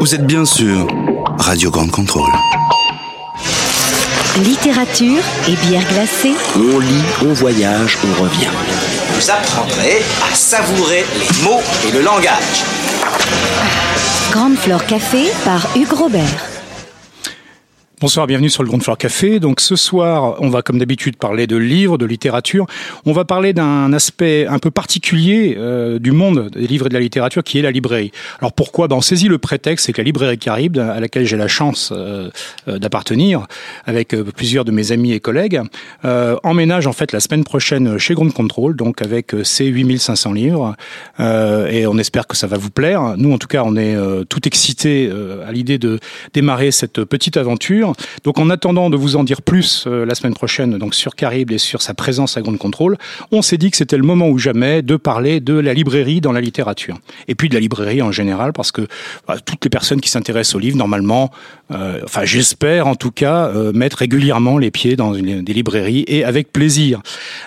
Vous êtes bien sûr Radio Grande Contrôle. Littérature et bière glacée. On lit, on voyage, on revient. Vous apprendrez à savourer les mots et le langage. Grande Flore Café par Hugues Robert. Bonsoir, bienvenue sur le Grand Floor Café. Donc ce soir, on va comme d'habitude parler de livres, de littérature. On va parler d'un aspect un peu particulier euh, du monde des livres et de la littérature qui est la librairie. Alors pourquoi? Ben, On saisit le prétexte, c'est que la librairie Caribe, à laquelle j'ai la chance euh, euh, d'appartenir, avec plusieurs de mes amis et collègues, emménage en fait la semaine prochaine chez Ground Control, donc avec ses 8500 livres. et on espère que ça va vous plaire. Nous, en tout cas, on est tout excités à l'idée de démarrer cette petite aventure. Donc en attendant de vous en dire plus euh, la semaine prochaine donc sur Caribe et sur sa présence à Grande Contrôle, on s'est dit que c'était le moment ou jamais de parler de la librairie dans la littérature. Et puis de la librairie en général, parce que bah, toutes les personnes qui s'intéressent aux livres, normalement, euh, enfin j'espère en tout cas, euh, mettre régulièrement les pieds dans une, des librairies et avec plaisir.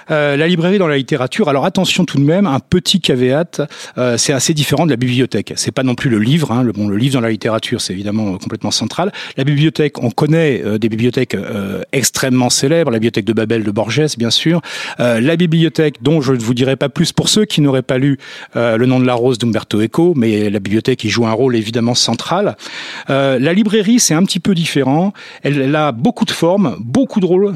la librairie dans la littérature, alors attention tout de même, un petit caveat, c'est assez différent de la bibliothèque. C'est pas non plus le livre, hein, le, bon, le livre dans la littérature, c'est évidemment complètement central. La bibliothèque, on connaît euh, des bibliothèques euh, extrêmement célèbres, la bibliothèque de Babel de Borges, bien sûr, euh, la bibliothèque dont je ne vous dirai pas plus pour ceux qui n'auraient pas lu Le nom de la rose d'Umberto Eco, mais la bibliothèque qui joue un rôle évidemment central. la librairie, c'est un petit peu différent. Elle, a beaucoup de formes, beaucoup de rôles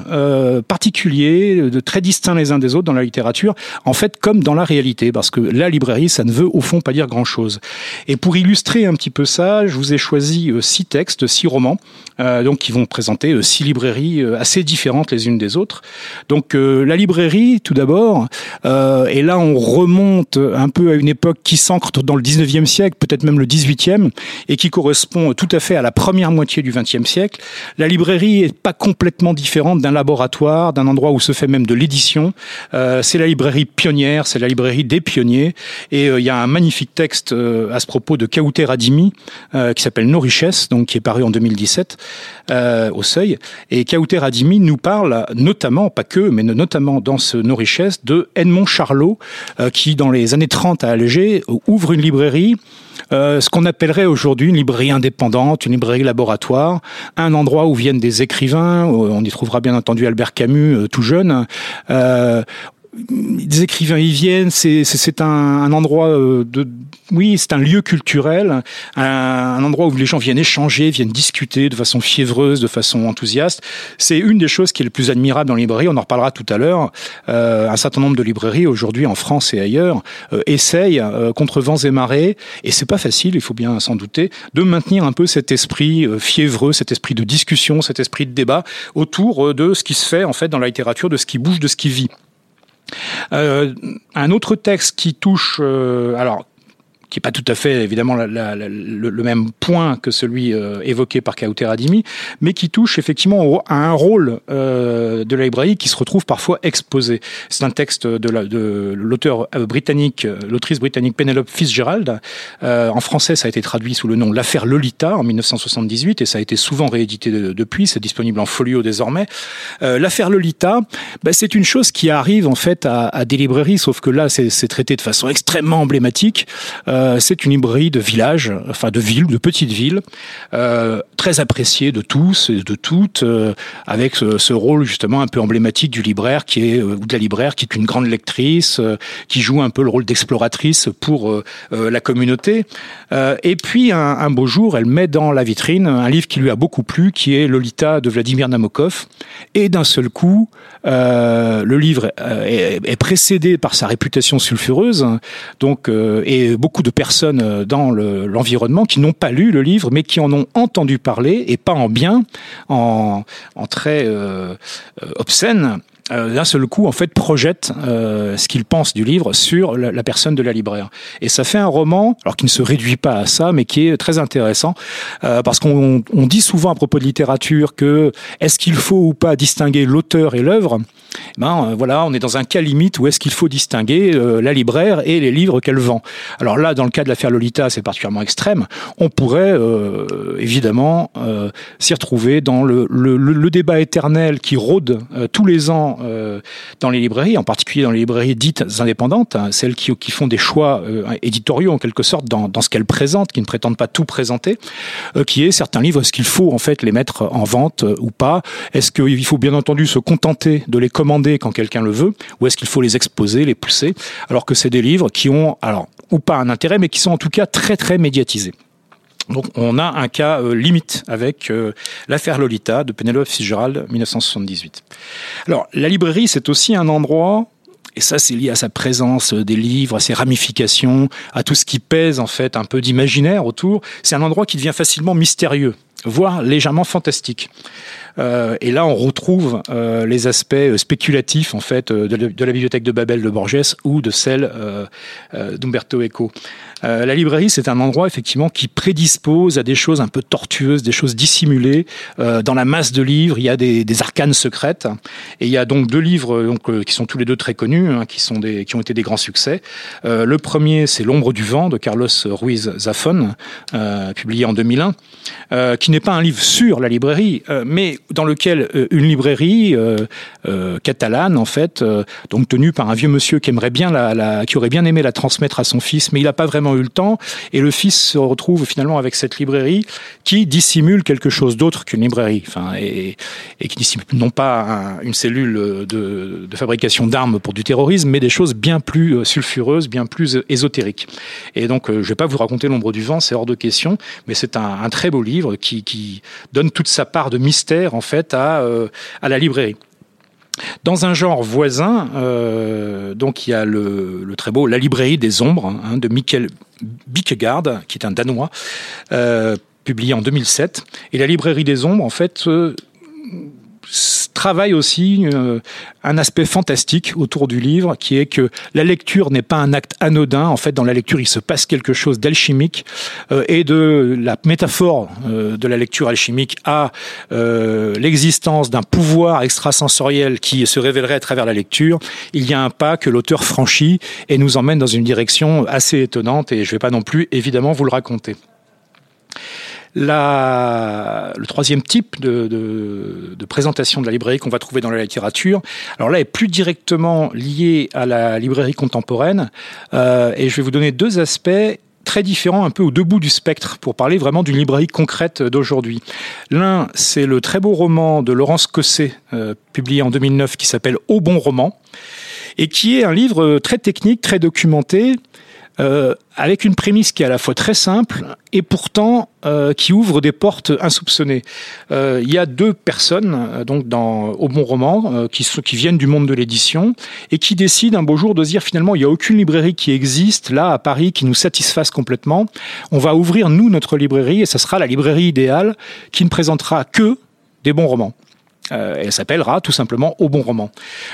particuliers, de très distincts les uns des autres dans la littérature, en fait comme dans la réalité, parce que la librairie, ça ne veut au fond pas dire grand-chose. Et pour illustrer un petit peu ça, je vous ai choisi six textes, six romans, donc qui vont présenter euh, six librairies euh, assez différentes les unes des autres. Donc euh, la librairie, tout d'abord, et là on remonte un peu à une époque qui s'ancre dans le 19e siècle, peut-être même le 18e, et qui correspond tout à fait à la première moitié du 20e siècle. La librairie est pas complètement différente d'un laboratoire, d'un endroit où se fait même de l'édition. c'est la librairie pionnière, c'est la librairie des pionniers, et il y a un magnifique texte à ce propos de Kauter Adimi qui s'appelle Nos richesses, donc qui est paru en 2017, euh, au seuil. Et Kauter Adimi nous parle notamment, pas que, mais notamment dans Nos richesses, de Edmond Charlot, euh, qui dans les années 30 à Alger ouvre une librairie euh, ce qu'on appellerait aujourd'hui une librairie indépendante, une librairie laboratoire, un endroit où viennent des écrivains, on y trouvera bien entendu Albert Camus tout jeune, des écrivains y viennent, c'est un, un, endroit euh, de, oui, c'est un lieu culturel, un, endroit où les gens viennent échanger, viennent discuter de façon fiévreuse, de façon enthousiaste. C'est une des choses qui est le plus admirable dans les librairies. On en reparlera tout à l'heure. Euh, un certain nombre de librairies aujourd'hui en France et ailleurs euh, essayent euh, contre vents et marées, et c'est pas facile, il faut bien s'en douter, de maintenir un peu cet esprit euh, fiévreux, cet esprit de discussion, cet esprit de débat autour de ce qui se fait en fait dans la littérature, de ce qui bouge, de ce qui vit. Euh, un autre texte qui touche, euh, alors qui n'est pas tout à fait évidemment le, même point que celui euh, évoqué par Kauter Adimi, mais qui touche effectivement à un rôle euh, de la librairie qui se retrouve parfois exposé. C'est un texte de l'auteur euh, britannique, l'autrice britannique Penelope Fitzgerald. en français, ça a été traduit sous le nom L'affaire Lolita en 1978 et ça a été souvent réédité depuis. C'est disponible en folio désormais. L'affaire Lolita, ben, c'est une chose qui arrive en fait à, des librairies, sauf que là, c'est traité de façon extrêmement emblématique. C'est une librairie de village, enfin de ville, de petite ville, euh, très appréciée de tous et de toutes, euh, avec ce, rôle justement un peu emblématique du libraire qui est ou de la libraire qui est une grande lectrice, qui joue un peu le rôle d'exploratrice pour la communauté. et puis un, beau jour, elle met dans la vitrine un livre qui lui a beaucoup plu, qui est Lolita de Vladimir Nabokov, et d'un seul coup, le livre est, précédé par sa réputation sulfureuse, donc et beaucoup de personnes euh, dans l'environnement qui n'ont pas lu le livre, mais qui en ont entendu parler, et pas en bien, en, très euh, euh obscène. Euh, d'un seul coup, en fait, projette euh, ce qu'il pense du livre sur la, personne de la libraire. Et ça fait un roman, alors qui ne se réduit pas à ça, mais qui est très intéressant, euh, parce qu'on on dit souvent à propos de littérature que est-ce qu'il faut ou pas distinguer l'auteur et l'œuvre? Eh ben euh, voilà, on est dans un cas limite où est-ce qu'il faut distinguer euh, la libraire et les livres qu'elle vend. Alors là, dans le cas de l'affaire Lolita, c'est particulièrement extrême. On pourrait euh, évidemment s'y retrouver dans le, le, le, débat éternel qui rôde tous les ans euh, dans les librairies, en particulier dans les librairies dites indépendantes, hein, celles qui, font des choix éditoriaux en quelque sorte dans, dans ce qu'elles présentent, qui ne prétendent pas tout présenter, qui est certains livres, est-ce qu'il faut en fait les mettre en vente ou pas? Est-ce qu'il faut bien entendu se contenter de les commander quand quelqu'un le veut, ou est-ce qu'il faut les exposer, les pousser, alors que c'est des livres qui ont, alors, ou pas un intérêt, mais qui sont en tout cas très très médiatisés. Donc on a un cas euh, limite avec euh, l'affaire Lolita de Penelope Fitzgerald 1978. Alors la librairie c'est aussi un endroit et ça, c'est lié à sa présence des livres, à ses ramifications, à tout ce qui pèse en fait un peu d'imaginaire autour. C'est un endroit qui devient facilement mystérieux, voire légèrement fantastique. Euh, et là, on retrouve euh, les aspects spéculatifs en fait de, la bibliothèque de Babel de Borges ou de celle euh, d'Umberto Eco. Euh, la librairie, c'est un endroit effectivement qui prédispose à des choses un peu tortueuses, des choses dissimulées. Euh, dans la masse de livres, il y a des, arcanes secrètes. Et il y a donc deux livres donc, euh, qui sont tous les deux très connus, hein, qui, sont des, qui ont été des grands succès. Euh, le premier, c'est L'ombre du vent de Carlos Ruiz Zafón, euh, publié en 2001, qui n'est pas un livre sur la librairie, mais dans lequel une librairie catalane, en fait, donc tenue par un vieux monsieur qui aimerait bien qui aurait bien aimé la transmettre à son fils, mais il n'a pas vraiment eu le temps, et le fils se retrouve finalement avec cette librairie qui dissimule quelque chose d'autre qu'une librairie, enfin, et, qui dissimule non pas un, une cellule de, fabrication d'armes pour du terrorisme, mais des choses bien plus euh, sulfureuses, bien plus ésotériques. Et donc, euh, je ne vais pas vous raconter l'ombre du vent, c'est hors de question, mais c'est un, très beau livre qui, qui, donne toute sa part de mystère en fait à, euh, à la librairie. Dans un genre voisin, euh, donc il y a le, très beau La librairie des ombres hein, de Michael Bikegaard, qui est un Danois, euh, publié en 2007. Et La librairie des ombres, en fait, travaille aussi euh, un aspect fantastique autour du livre, qui est que la lecture n'est pas un acte anodin. En fait, dans la lecture, il se passe quelque chose d'alchimique euh, et de la métaphore euh, de la lecture alchimique à l'existence d'un pouvoir extrasensoriel qui se révélerait à travers la lecture. Il y a un pas que l'auteur franchit et nous emmène dans une direction assez étonnante. Et je ne vais pas non plus, évidemment, vous le raconter. Le troisième type de, présentation de la librairie qu'on va trouver dans la littérature, alors là est plus directement lié à la librairie contemporaine, euh, et je vais vous donner deux aspects très différents, un peu au deux bouts du spectre, pour parler vraiment d'une librairie concrète d'aujourd'hui. L'un, c'est le très beau roman de Laurence Cosset, euh, publié en 2009, qui s'appelle Au bon roman, et qui est un livre très technique, très documenté, euh, avec une prémisse qui est à la fois très simple et pourtant euh, qui ouvre des portes insoupçonnées. Euh, il y a deux personnes euh, donc dans au bon roman euh, qui, sont, qui viennent du monde de l'édition et qui décident un beau jour de dire finalement il n'y a aucune librairie qui existe là à Paris qui nous satisfasse complètement. On va ouvrir nous notre librairie et ça sera la librairie idéale qui ne présentera que des bons romans. Euh, elle s'appellera tout simplement Au bon roman.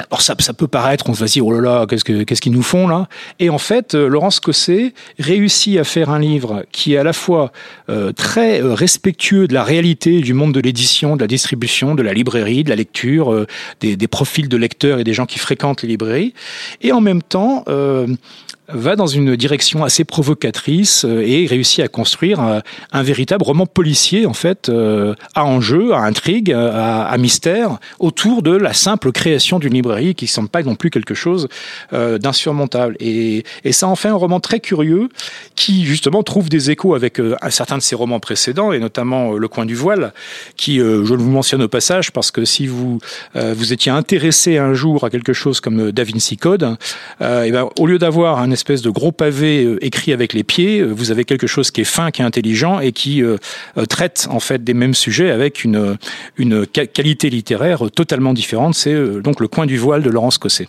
Alors ça, ça peut paraître, on se va dire, oh là là, qu'est-ce qu'ils qu qu'ils nous font là? Et en fait, euh, Laurence Cosset réussit à faire un livre qui est à la fois euh, très euh, respectueux de la réalité du monde de l'édition, de la distribution, de la librairie, de la lecture, euh, des, des, profils de lecteurs et des gens qui fréquentent les librairies, et en même temps euh, va dans une direction assez provocatrice et réussit à construire un, un véritable roman policier en fait euh, à enjeu, à intrigue, à, mystère autour de la simple création d'une librairie qui ne semble pas non plus quelque chose euh, d'insurmontable. Et, et, ça en fait un roman très curieux qui justement trouve des échos avec euh, un certain de ses romans précédents et notamment Le coin du voile qui, je le vous mentionne au passage parce que si vous vous étiez intéressé un jour à quelque chose comme Da Vinci Code, et ben, au lieu d'avoir un espèce de gros pavé euh, écrit avec les pieds, euh, vous avez quelque chose qui est fin, qui est intelligent et qui euh, traite en fait des mêmes sujets avec une, une qualité littéraire totalement différente. C'est donc le coin du voile de Laurence Cosset.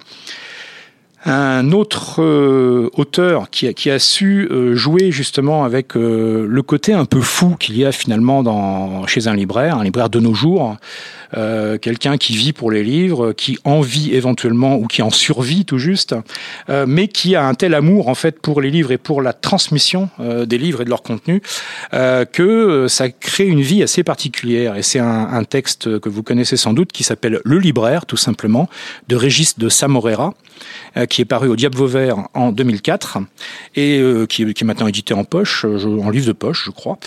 Un autre auteur qui a, qui a su jouer justement avec le côté un peu fou qu'il y a finalement dans, chez un libraire, un libraire de nos jours, euh, quelqu'un qui vit pour les livres, qui en vit éventuellement ou qui en survit tout juste, euh, mais qui a un tel amour en fait pour les livres et pour la transmission euh, des livres et de leur contenu que ça crée une vie assez particulière. Et c'est un, texte que vous connaissez sans doute qui s'appelle Le libraire, tout simplement, de Régis de Samorera, qui est paru au Diable Vauvert en 2004 et qui, est maintenant édité en poche, en livre de poche, je crois.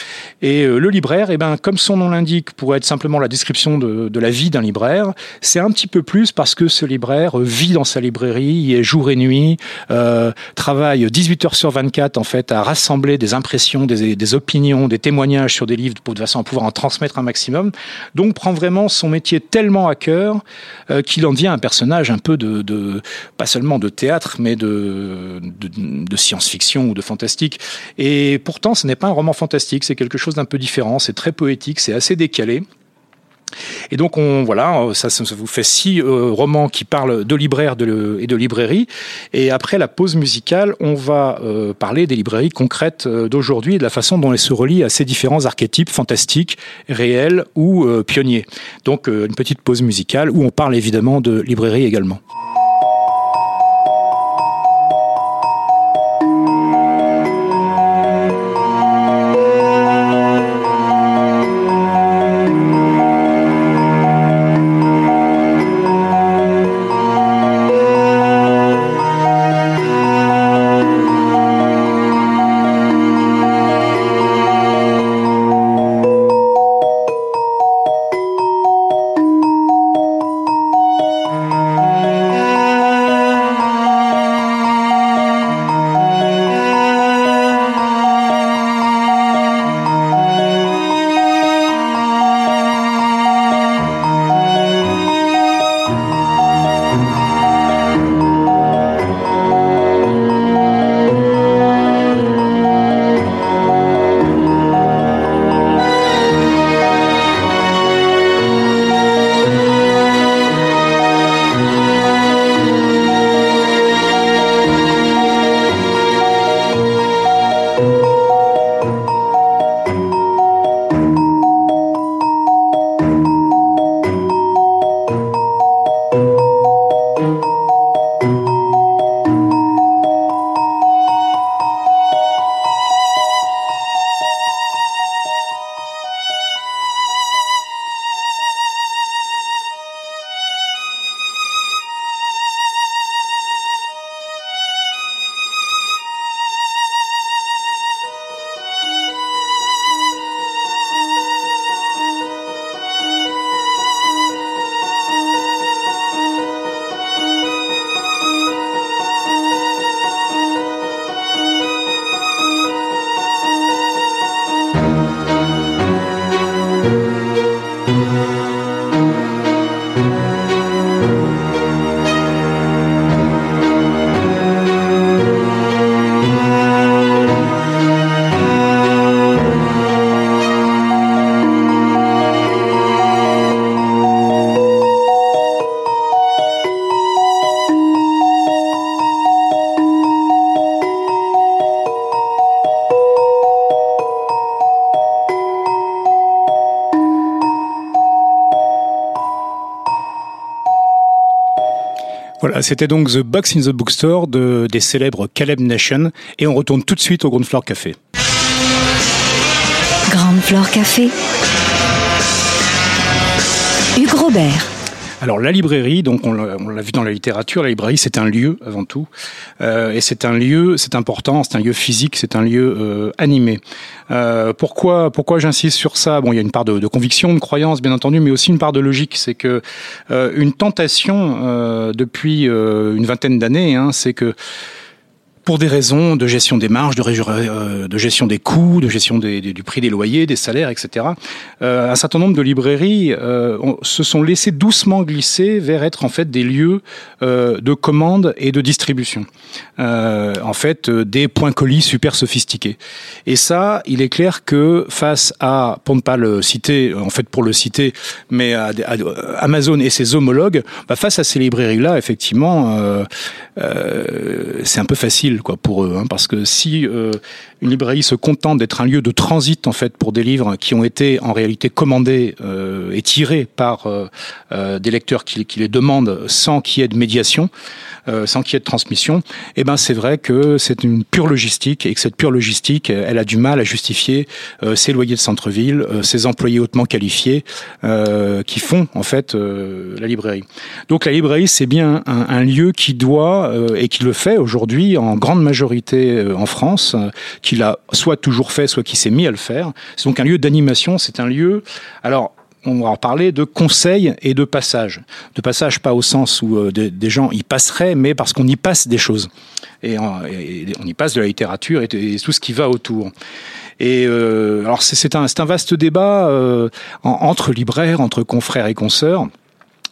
Et le libraire, eh ben, comme son nom l'indique, pourrait être simplement la description de, de la vie d'un libraire. C'est un petit peu plus parce que ce libraire vit dans sa librairie, est jour et nuit, euh, travaille 18 heures sur 24 en fait à rassembler des impressions, des, opinions, des témoignages sur des livres pour de façon à pouvoir en transmettre un maximum. Donc prend vraiment son métier tellement à cœur euh, qu'il en devient un personnage un peu de, de pas seulement de théâtre mais de, de, de science-fiction ou de fantastique. Et pourtant ce n'est pas un roman fantastique, c'est quelque chose d'un peu différent, c'est très poétique, c'est assez décalé. Et donc on voilà, ça, ça vous fait six euh, romans qui parlent de libraires et de librairies. Et après la pause musicale, on va euh, parler des librairies concrètes euh, d'aujourd'hui et de la façon dont elles se relient à ces différents archétypes fantastiques, réels ou euh, pionniers. Donc euh, une petite pause musicale où on parle évidemment de librairie également. C'était donc The Box in the Bookstore de, des célèbres Caleb Nation. Et on retourne tout de suite au Ground Floor Café. Ground Floor Café. Hugues Robert. Alors la librairie, donc on l'a vu dans la littérature, la librairie c'est un lieu avant tout, euh, et c'est un lieu, c'est important, c'est un lieu physique, c'est un lieu euh, animé. Euh, pourquoi, pourquoi j'insiste sur ça? Bon, il y a une part de, conviction, de croyance, bien entendu, mais aussi une part de logique. C'est que une tentation depuis une vingtaine d'années, hein, c'est que pour des raisons de gestion des marges, de, euh, de gestion des coûts, de gestion du prix des loyers, des salaires, etc. Euh, un certain nombre de librairies euh, se sont laissées doucement glisser vers être en fait des lieux euh, de commande et de distribution. Euh, en fait, euh, des points colis super sophistiqués. Et ça, il est clair que face à, pour ne pas le citer, en fait pour le citer, mais à, à Amazon et ses homologues, bah face à ces librairies-là, effectivement, c'est un peu facile quoi pour eux, hein, parce que si euh, une librairie se contente d'être un lieu de transit en fait pour des livres qui ont été en réalité commandés euh, et tirés par euh, des lecteurs qui, qui, les demandent sans qu'il y ait de médiation, sans qu'il y ait de transmission, eh ben c'est vrai que c'est une pure logistique et que cette pure logistique, elle a du mal à justifier ses loyers de centre-ville, ses employés hautement qualifiés qui font en fait la librairie. Donc la librairie c'est bien un, un, lieu qui doit et qui le fait aujourd'hui en grande majorité en France, qu'il a soit toujours fait, soit qui s'est mis à le faire. C'est donc un lieu d'animation, c'est un lieu. Alors, on va en parler de conseil et de passage. De passage, pas au sens où euh, des, gens y passeraient, mais parce qu'on y passe des choses. Et, on y passe de la littérature et, tout ce qui va autour. Et euh, alors c'est un, vaste débat euh, entre libraires, entre confrères et consoeurs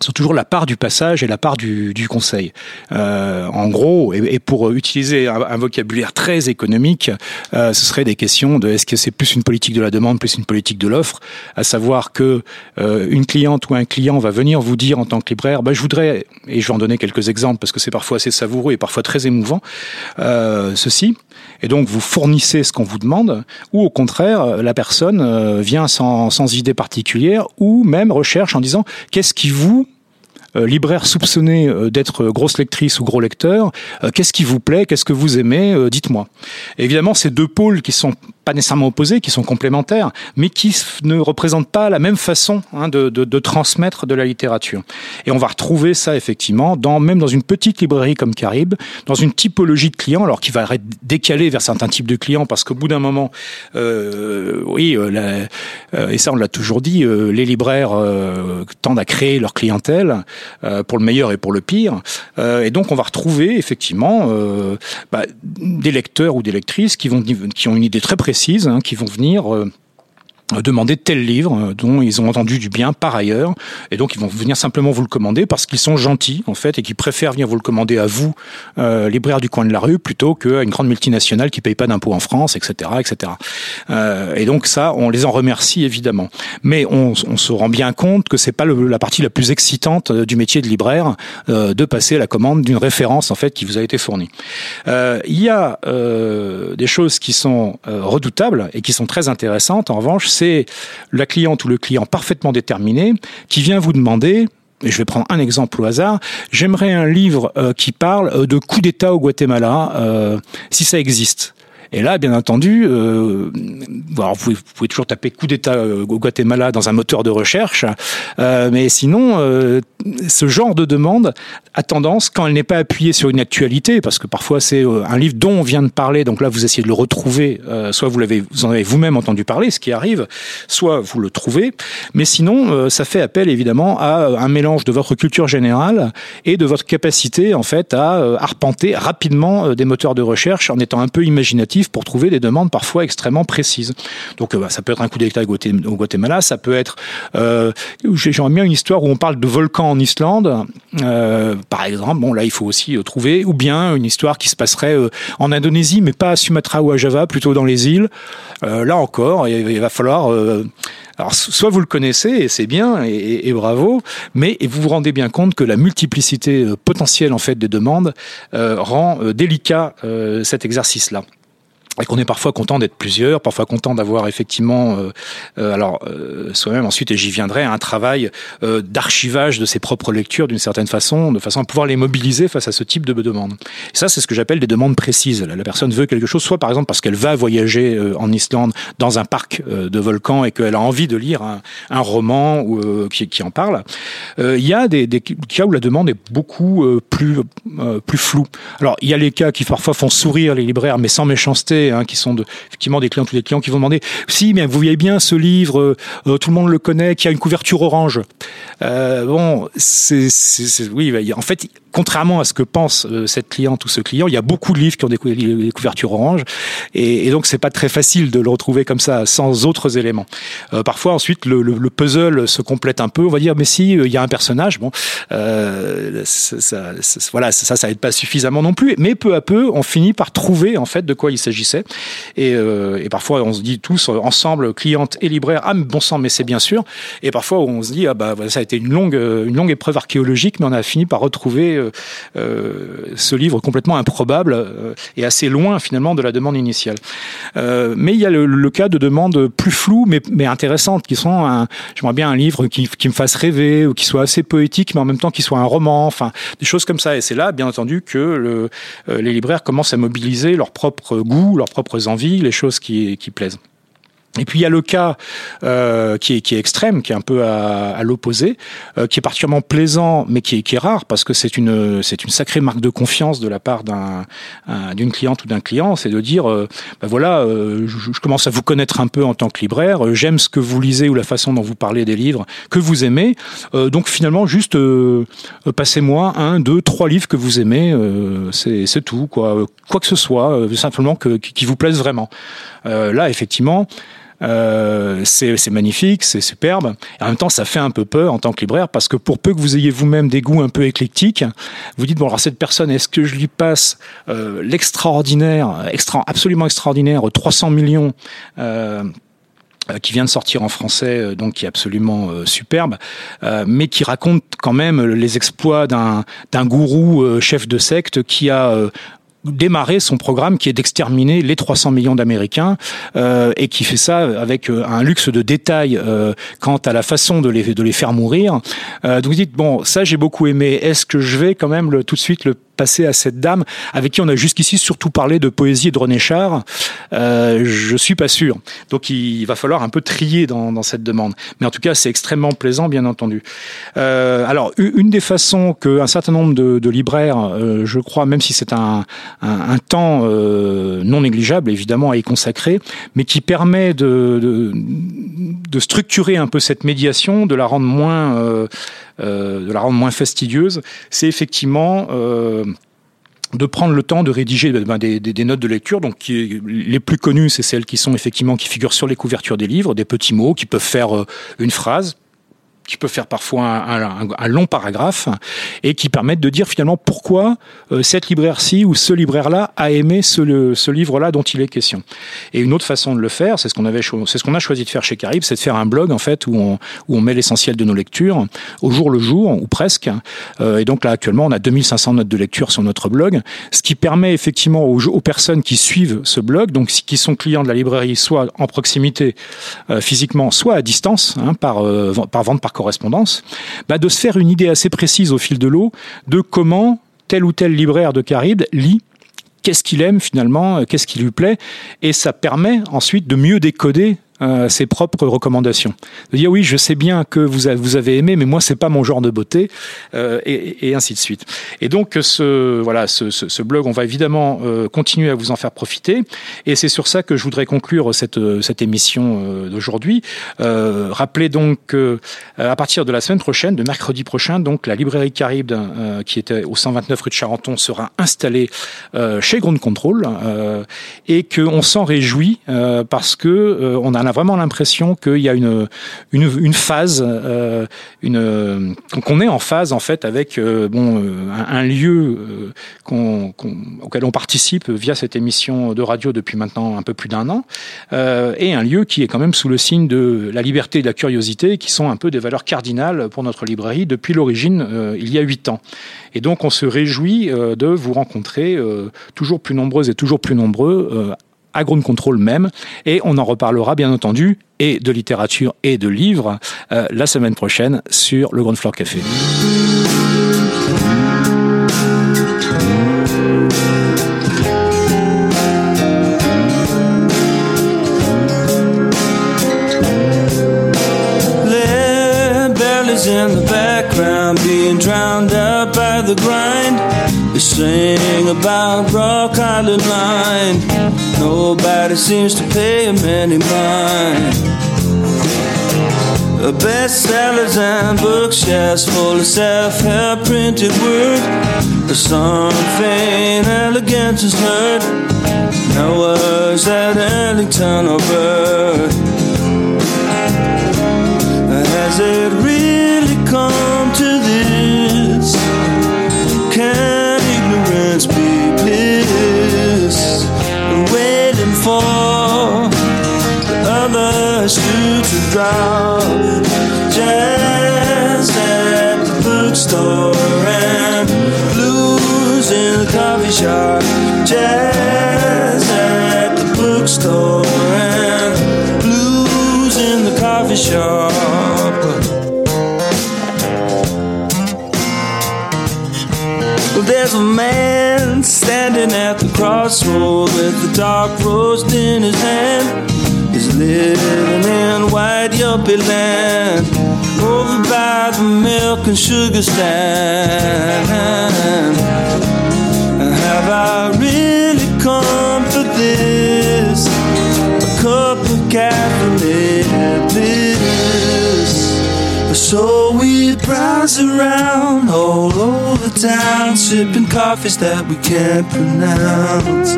sont toujours la part du passage et la part du, conseil. Euh, en gros, et, pour utiliser un, vocabulaire très économique, euh, ce serait des questions de est-ce que c'est plus une politique de la demande, plus une politique de l'offre, à savoir que euh, une cliente ou un client va venir vous dire en tant que libraire, bah, je voudrais, et je vais en donner quelques exemples parce que c'est parfois assez savoureux et parfois très émouvant, euh, ceci, et donc vous fournissez ce qu'on vous demande, ou au contraire, la personne euh, vient sans, sans idée particulière, ou même recherche en disant qu'est-ce qui vous libraire soupçonné euh, d'être grosse lectrice ou gros lecteur, euh, qu'est-ce qui vous plaît, qu'est-ce que vous aimez, dites-moi. Évidemment, ces deux pôles qui sont pas nécessairement opposés, qui sont complémentaires, mais qui ne représentent pas la même façon hein, de, de, de, transmettre de la littérature. Et on va retrouver ça effectivement, dans, même dans une petite librairie comme Carib, dans une typologie de clients, alors qui va être décalée vers certains types de clients, parce qu'au bout d'un moment, euh, oui, euh, la, euh, et ça on l'a toujours dit, euh, les libraires euh, tendent à créer leur clientèle pour le meilleur et pour le pire, et donc on va retrouver effectivement bah, des lecteurs ou des lectrices qui, vont, qui ont une idée très précise précises hein, qui vont venir euh, demander tel livre euh, dont ils ont entendu du bien par ailleurs. Et donc ils vont venir simplement vous le commander parce qu'ils sont gentils en fait et qu'ils préfèrent venir vous le commander à vous euh, libraire du coin de la rue plutôt qu'à une grande multinationale qui paye pas d'impôts en France etc etc euh, et donc ça on les en remercie évidemment. Mais on, on se rend bien compte que c'est pas le, la partie la plus excitante euh, du métier de libraire euh, de passer la commande d'une référence en fait qui vous a été fournie. Euh, il y a des choses qui sont redoutables et qui sont très intéressantes. En revanche c'est la cliente ou le client parfaitement déterminé qui vient vous demander et je vais prendre un exemple au hasard, j'aimerais un livre euh, qui parle euh, de coup d'État au Guatemala, euh, si ça existe. Et là, bien entendu, euh, vous, pouvez, toujours taper coup d'État au Guatemala dans un moteur de recherche, euh, mais sinon, euh, ce genre de demande a tendance, quand elle n'est pas appuyée sur une actualité, parce que parfois c'est euh, un livre dont on vient de parler, donc là vous essayez de le retrouver, euh, soit vous l'avez, vous en avez vous-même entendu parler, ce qui arrive, soit vous le trouvez, mais sinon euh, ça fait appel évidemment à un mélange de votre culture générale et de votre capacité en fait à arpenter rapidement des moteurs de recherche en étant un peu imaginatif pour trouver des demandes parfois extrêmement précises. Donc bah, ça peut être un coup d'État au Guatemala, ça peut être, euh, j'aimerais bien une histoire où on parle de volcans en Islande, euh, par exemple. Bon là il faut aussi euh, trouver, ou bien une histoire qui se passerait euh, en Indonésie, mais pas à Sumatra ou à Java, plutôt dans les îles. Euh, là encore, il, va falloir euh, alors, soit vous le connaissez et c'est bien et, bravo, mais vous vous rendez bien compte que la multiplicité potentielle en fait des demandes euh, rend euh, délicat euh, cet exercice-là et qu'on est parfois content d'être plusieurs, parfois content d'avoir effectivement, euh, euh, alors euh, soi-même ensuite, et j'y viendrai, un travail euh, d'archivage de ses propres lectures d'une certaine façon, de façon à pouvoir les mobiliser face à ce type de demande. Et ça, c'est ce que j'appelle des demandes précises. La, personne veut quelque chose, soit par exemple parce qu'elle va voyager euh, en Islande dans un parc euh, de volcans et qu'elle a envie de lire un, un roman ou, qui, qui, en parle. Il y a des, des, cas où la demande est beaucoup plus plus floue. Alors il y a les cas qui parfois font sourire les libraires, mais sans méchanceté hein, qui sont de, effectivement des clients, tous les clients qui vont demander si, mais vous voyez bien ce livre, euh, euh, tout le monde le connaît, qui a une couverture orange. Euh, bon, c'est, oui, en fait, contrairement à ce que pense euh, cette cliente ou ce client, il y a beaucoup de livres qui ont des, cou des couvertures orange, et, et donc c'est pas très facile de le retrouver comme ça sans autres éléments. Euh, parfois, ensuite, le, le, le, puzzle se complète un peu. On va dire, mais si il y a un personnage, bon, euh, ça, ça, ça, voilà, ça, ça aide pas suffisamment non plus. Mais peu à peu, on finit par trouver en fait de quoi il s'agissait, et, euh, et, parfois on se dit tous ensemble, cliente et libraire, ah bon sang, mais c'est bien sûr. Et parfois on se dit, ah bah ça a été une longue, une longue épreuve archéologique, mais on a fini par retrouver ce livre complètement improbable et assez loin finalement de la demande initiale. mais il y a le, cas de demandes plus floues mais, intéressantes qui sont j'aimerais bien un livre qui, me fasse rêver ou qui soit assez poétique mais en même temps qui soit un roman, enfin des choses comme ça. Et c'est là, bien entendu, que le, les libraires commencent à mobiliser leurs propres goûts, leurs propres envies, les choses qui plaisent. Et puis il y a le cas euh, qui, est, qui est extrême, qui est un peu à, à l'opposé, euh, qui est particulièrement plaisant, mais qui est, qui est rare parce que c'est une c'est une sacrée marque de confiance de la part d'un d'une cliente ou d'un client, c'est de dire ben voilà, euh, je, je, commence à vous connaître un peu en tant que libraire, euh, j'aime ce que vous lisez ou la façon dont vous parlez des livres que vous aimez, donc finalement juste passez-moi un, deux, trois livres que vous aimez, c'est c'est tout quoi, quoi que ce soit, simplement que qui vous plaise vraiment. là effectivement. Euh, c'est magnifique, c'est superbe. Et en même temps, ça fait un peu peur en tant que libraire parce que pour peu que vous ayez vous-même des goûts un peu éclectiques, vous dites bon alors cette personne, est-ce que je lui passe euh, l'extraordinaire, extra, absolument extraordinaire, 300 millions euh, qui vient de sortir en français, donc qui est absolument superbe, mais qui raconte quand même les exploits d'un gourou chef de secte qui a démarrer son programme qui est d'exterminer les 300 millions d'Américains euh, et qui fait ça avec euh, un luxe de détails euh, quant à la façon de les, de les faire mourir. Euh, donc vous dites, bon, ça j'ai beaucoup aimé, est-ce que je vais quand même le, tout de suite le passer à cette dame avec qui on a jusqu'ici surtout parlé de poésie et de René Char? Euh, Je suis pas sûr. Donc il va falloir un peu trier dans, dans cette demande. Mais en tout cas, c'est extrêmement plaisant, bien entendu. Euh, alors, une des façons qu'un certain nombre de, de libraires, je crois, même si c'est un, un, temps euh, non négligeable, évidemment, à y consacrer, mais qui permet de, structurer un peu cette médiation, de la rendre moins, euh, euh, fastidieuse, c'est effectivement de prendre le temps de rédiger ben, des, des, notes de lecture. Donc, les plus connues, c'est celles qui sont effectivement qui figurent sur les couvertures des livres, des petits mots qui peuvent faire une phrase, qui peut faire parfois un, long paragraphe et qui permettent de dire finalement pourquoi euh, cette libraire-ci ou ce libraire-là a aimé ce, livre-là dont il est question. Et une autre façon de le faire, c'est ce qu'on avait, c'est ce qu'on a choisi de faire chez Caribe, c'est de faire un blog en fait où on, où on met l'essentiel de nos lectures au jour le jour ou presque. Euh, et donc là actuellement on a 2500 notes de lecture sur notre blog, ce qui permet effectivement aux, personnes qui suivent ce blog, donc qui sont clients de la librairie, soit en proximité euh, physiquement, soit à distance hein, par, par vente par correspondance, bah de se faire une idée assez précise au fil de l'eau de comment tel ou tel libraire de Caribe lit qu'est-ce qu'il aime finalement, qu'est-ce qui lui plaît, et ça permet ensuite de mieux décoder euh, ses propres recommandations. De dire oui, je sais bien que vous, vous avez aimé, mais moi c'est pas mon genre de beauté, euh, et, ainsi de suite. Et donc ce voilà, ce, blog, on va évidemment euh, continuer à vous en faire profiter, et c'est sur ça que je voudrais conclure cette cette émission d'aujourd'hui. Rappelez donc que à partir de la semaine prochaine, de mercredi prochain, donc la librairie Caribe qui était au 129 rue de Charenton sera installée chez Ground Control, et qu'on s'en réjouit parce que on a vraiment l'impression qu'il y a une, une, phase, euh, qu'on est en phase en fait avec euh, bon, euh, un, lieu auquel on participe via cette émission de radio depuis maintenant un peu plus d'un an, et un lieu qui est quand même sous le signe de la liberté et de la curiosité, qui sont un peu des valeurs cardinales pour notre librairie depuis l'origine, il y a huit ans. Et donc on se réjouit de vous rencontrer toujours plus nombreuses et toujours plus nombreux à Ground Control même. Et on en reparlera bien entendu, et de littérature et de livres, euh, la semaine prochaine sur le Ground Floor Café. They sing about rock island line. Nobody seems to pay him any mind. A bestsellers and bookshelves full of self-help printed word something elegant is heard. No words at Ellington or Bird has it to at the bookstore and blues in the coffee shop, jazz at the bookstore, and blues in the coffee shop. There's a man standing at the crossroad with the dark roast in his hand. Living in white yuppie land over by the milk and sugar stand. Have I really come for this? A cup of caffeinated bliss. So we browse around all over town, sipping coffees that we can't pronounce.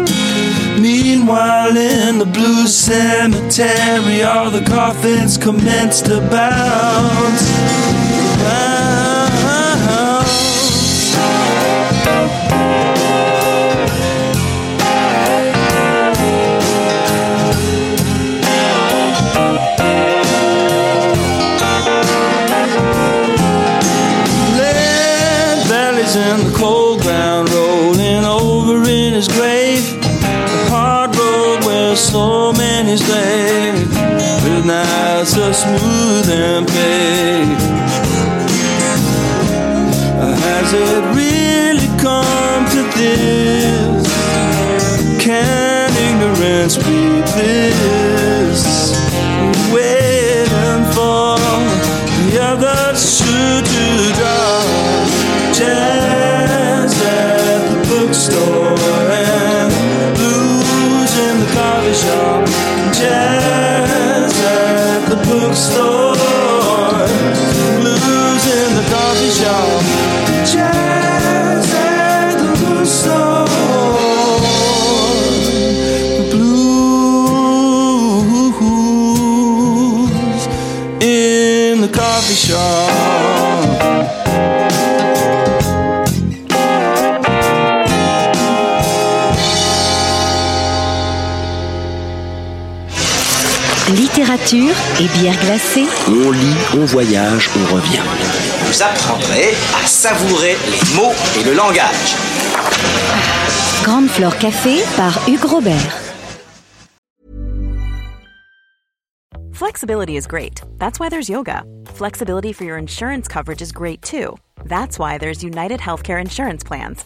Meanwhile, in the blue cemetery, all the coffins commence to bounce. Lead bellies in the cold many slave, with nights so smooth and paved. Has it really come to this? Can ignorance be bliss? At the Littérature et bière glacée. On lit, on voyage, on revient. Vous apprendrez à savourer les mots et le langage. Grande Flore Café par Hugues Robert. Flexibility is great. That's why there's yoga. Flexibility for your insurance coverage is great too. That's why there's United Healthcare Insurance Plans.